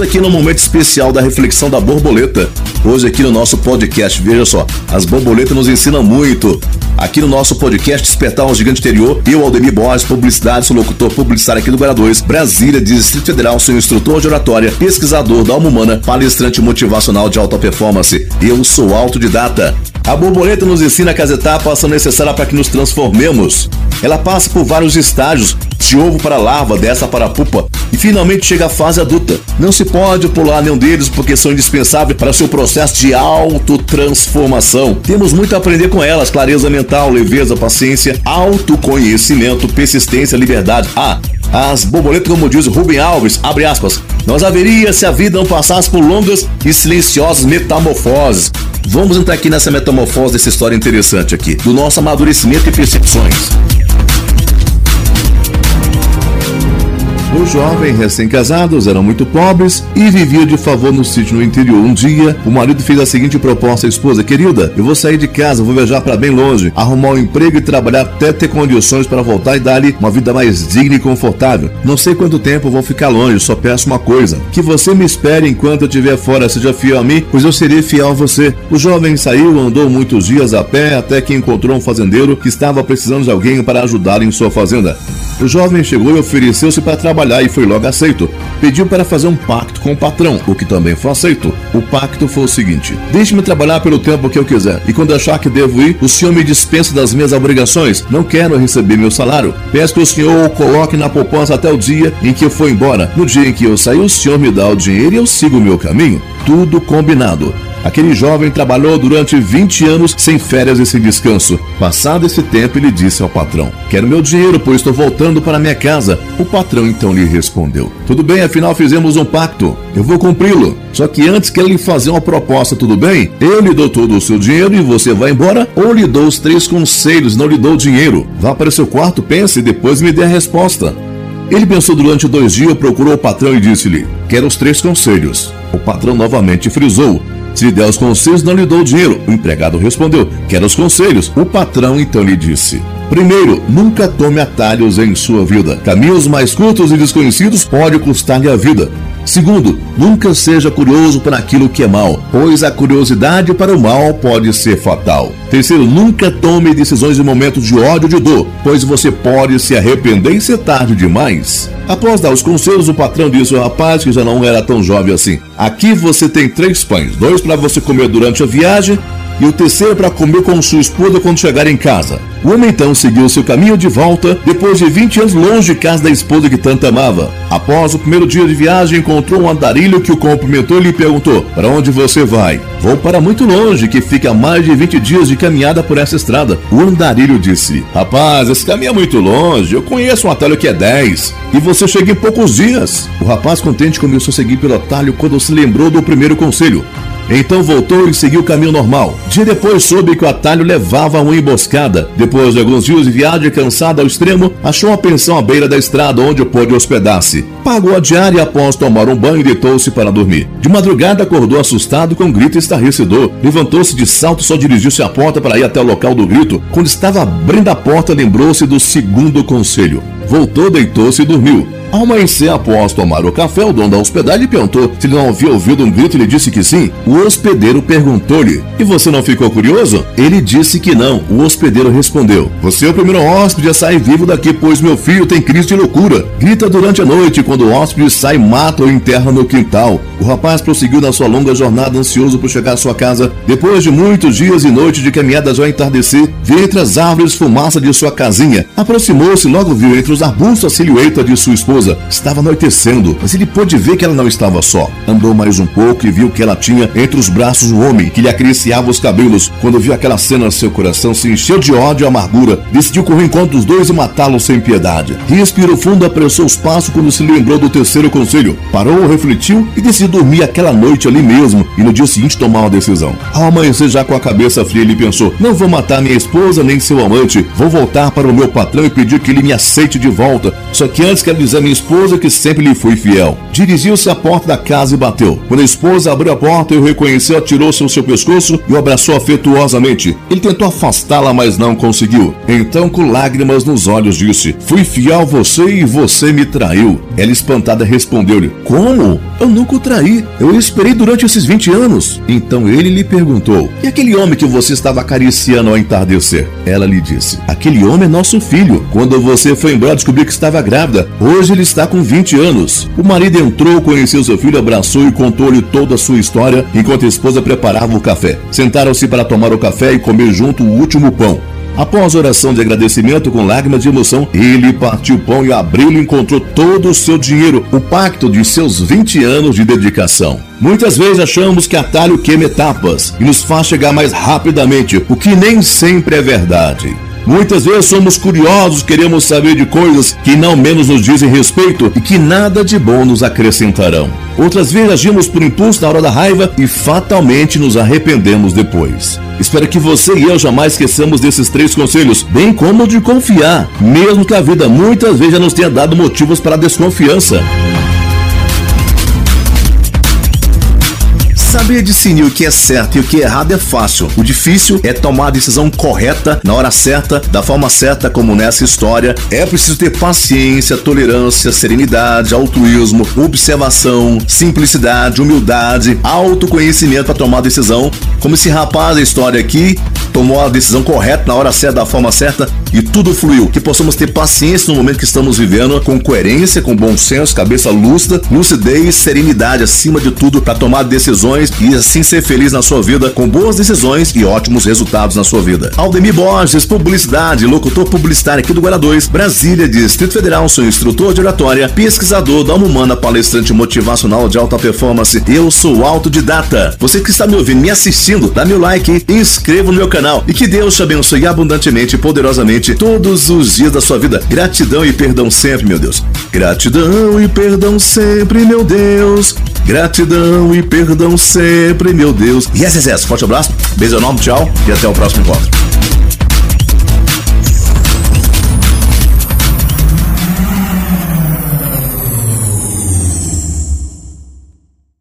Estamos aqui no momento especial da reflexão da borboleta. Hoje aqui no nosso podcast, veja só, as borboletas nos ensinam muito. Aqui no nosso podcast Despertar Gigante Interior, eu, Aldemir Borges, publicidade, sou locutor publicitário aqui do Guará 2, Brasília, Distrito Federal, sou instrutor de oratória, pesquisador da alma humana, palestrante motivacional de alta performance. Eu sou autodidata. A borboleta nos ensina que as etapas são necessárias para que nos transformemos. Ela passa por vários estágios, de ovo para larva, dessa para pupa, e finalmente chega à fase adulta. Não se pode pular nenhum deles porque são indispensáveis para seu processo de autotransformação. Temos muito a aprender com elas: clareza mental, leveza, paciência, autoconhecimento, persistência, liberdade. Ah, as borboletas, como diz Rubem Alves, abre aspas, nós haveria se a vida não passasse por longas e silenciosas metamorfoses. Vamos entrar aqui nessa metamorfose dessa história interessante aqui, do nosso amadurecimento e percepções. Os jovens recém-casados eram muito pobres e viviam de favor no sítio no interior. Um dia, o marido fez a seguinte proposta à esposa: Querida, eu vou sair de casa, vou viajar para bem longe, arrumar um emprego e trabalhar até ter condições para voltar e dar-lhe uma vida mais digna e confortável. Não sei quanto tempo vou ficar longe, só peço uma coisa: que você me espere enquanto eu estiver fora, seja fiel a mim, pois eu serei fiel a você. O jovem saiu, andou muitos dias a pé até que encontrou um fazendeiro que estava precisando de alguém para ajudá-lo em sua fazenda. O jovem chegou e ofereceu-se para trabalhar e foi logo aceito. Pediu para fazer um pacto com o patrão, o que também foi aceito. O pacto foi o seguinte: Deixe-me trabalhar pelo tempo que eu quiser, e quando achar que devo ir, o senhor me dispensa das minhas obrigações. Não quero receber meu salário. Peço que o senhor o coloque na poupança até o dia em que eu for embora. No dia em que eu sair, o senhor me dá o dinheiro e eu sigo o meu caminho. Tudo combinado. Aquele jovem trabalhou durante 20 anos sem férias e sem descanso. Passado esse tempo, ele disse ao patrão: Quero meu dinheiro, pois estou voltando para minha casa. O patrão então lhe respondeu: Tudo bem, afinal fizemos um pacto. Eu vou cumpri-lo. Só que antes quero lhe fazer uma proposta, tudo bem? Eu lhe dou todo o seu dinheiro e você vai embora, ou lhe dou os três conselhos, não lhe dou dinheiro. Vá para o seu quarto, pense e depois me dê a resposta. Ele pensou durante dois dias, procurou o patrão e disse-lhe: Quero os três conselhos. O patrão novamente frisou: se der os conselhos, não lhe dou o dinheiro. O empregado respondeu: Quero os conselhos. O patrão então lhe disse: Primeiro, nunca tome atalhos em sua vida. Caminhos mais curtos e desconhecidos pode custar-lhe a vida. Segundo, nunca seja curioso para aquilo que é mal, pois a curiosidade para o mal pode ser fatal. Terceiro, nunca tome decisões em momentos de ódio ou de dor, pois você pode se arrepender e ser tarde demais. Após dar os conselhos, o patrão disse ao rapaz, que já não era tão jovem assim: Aqui você tem três pães, dois para você comer durante a viagem e o terceiro para comer com sua esposa quando chegar em casa. O homem então seguiu seu caminho de volta, depois de 20 anos longe de casa da esposa que tanto amava. Após o primeiro dia de viagem, encontrou um andarilho que o cumprimentou e lhe perguntou: Para onde você vai? Vou para muito longe, que fica a mais de 20 dias de caminhada por essa estrada. O andarilho disse: Rapaz, esse caminho é muito longe, eu conheço um atalho que é 10. E você chega em poucos dias. O rapaz contente começou a seguir pelo atalho quando se lembrou do primeiro conselho. Então voltou e seguiu o caminho normal. Dia depois soube que o atalho levava a uma emboscada. Depois de alguns dias de viagem cansado ao extremo, achou uma pensão à beira da estrada onde pôde hospedar-se. Pagou a diária e após tomar um banho deitou-se para dormir. De madrugada acordou assustado com um grito estarrecedor. Levantou-se de salto e só dirigiu-se à porta para ir até o local do grito. Quando estava abrindo a porta lembrou-se do segundo conselho. Voltou, deitou-se e dormiu. Ao amanhecer, após tomar o café, o dono da hospedagem perguntou se ele não havia ouvido um grito e ele disse que sim. O hospedeiro perguntou-lhe: E você não ficou curioso? Ele disse que não. O hospedeiro respondeu: Você é o primeiro hóspede a sair vivo daqui, pois meu filho tem crise de loucura. Grita durante a noite, quando o hóspede sai, mata ou enterra no quintal. O rapaz prosseguiu na sua longa jornada, ansioso por chegar à sua casa. Depois de muitos dias e noites de caminhadas ao entardecer, viu entre as árvores fumaça de sua casinha. Aproximou-se logo viu entre os arbustos a silhueta de sua esposa esposa. Estava anoitecendo, mas ele pôde ver que ela não estava só. Andou mais um pouco e viu que ela tinha entre os braços um homem que lhe acariciava os cabelos. Quando viu aquela cena, seu coração se encheu de ódio e amargura. Decidiu correr enquanto os dois e matá-los sem piedade. Respirou fundo, apressou os passos quando se lembrou do terceiro conselho. Parou, refletiu e decidiu dormir aquela noite ali mesmo e no dia seguinte tomar uma decisão. Ao amanhecer, já com a cabeça fria, ele pensou: Não vou matar minha esposa nem seu amante. Vou voltar para o meu patrão e pedir que ele me aceite de volta. Só que antes quero dizer a minha minha esposa que sempre lhe fui fiel. Dirigiu-se à porta da casa e bateu. Quando a esposa abriu a porta e o reconheceu, atirou-se ao seu pescoço e o abraçou afetuosamente. Ele tentou afastá-la, mas não conseguiu. Então, com lágrimas nos olhos, disse: Fui fiel a você e você me traiu. Ela, espantada, respondeu-lhe: Como? Eu nunca o traí. Eu esperei durante esses 20 anos. Então ele lhe perguntou: E aquele homem que você estava acariciando ao entardecer? Ela lhe disse: Aquele homem é nosso filho. Quando você foi embora, descobri que estava grávida. Hoje ele está com 20 anos. O marido entrou, conheceu seu filho, abraçou e contou-lhe toda a sua história enquanto a esposa preparava o café. Sentaram-se para tomar o café e comer junto o último pão. Após oração de agradecimento com lágrimas de emoção, ele partiu o pão e abriu e encontrou todo o seu dinheiro, o pacto de seus 20 anos de dedicação. Muitas vezes achamos que atalho queima etapas e nos faz chegar mais rapidamente, o que nem sempre é verdade. Muitas vezes somos curiosos, queremos saber de coisas que não menos nos dizem respeito e que nada de bom nos acrescentarão. Outras vezes agimos por impulso na hora da raiva e fatalmente nos arrependemos depois. Espero que você e eu jamais esqueçamos desses três conselhos, bem como de confiar, mesmo que a vida muitas vezes já nos tenha dado motivos para desconfiança. Saber discernir o que é certo e o que é errado é fácil. O difícil é tomar a decisão correta, na hora certa, da forma certa, como nessa história. É preciso ter paciência, tolerância, serenidade, altruísmo, observação, simplicidade, humildade, autoconhecimento para tomar a decisão. Como esse rapaz da história aqui tomou a decisão correta, na hora certa, da forma certa e tudo fluiu. Que possamos ter paciência no momento que estamos vivendo, com coerência, com bom senso, cabeça lúcida, lucidez, serenidade acima de tudo para tomar decisões e assim ser feliz na sua vida com boas decisões e ótimos resultados na sua vida. Aldemir Borges, publicidade, locutor publicitário aqui do Guará 2, Brasília, Distrito Federal, sou instrutor de oratória, pesquisador da alma humana, palestrante motivacional de alta performance. Eu sou autodidata. Você que está me ouvindo, me assistindo, dá meu like e inscreva no meu canal e que Deus te abençoe abundantemente e poderosamente todos os dias da sua vida. Gratidão e perdão sempre, meu Deus. Gratidão e perdão sempre, meu Deus. Gratidão e perdão sempre, meu Deus. E yes, yes, yes. Forte abraço, beijo enorme, tchau e até o próximo encontro.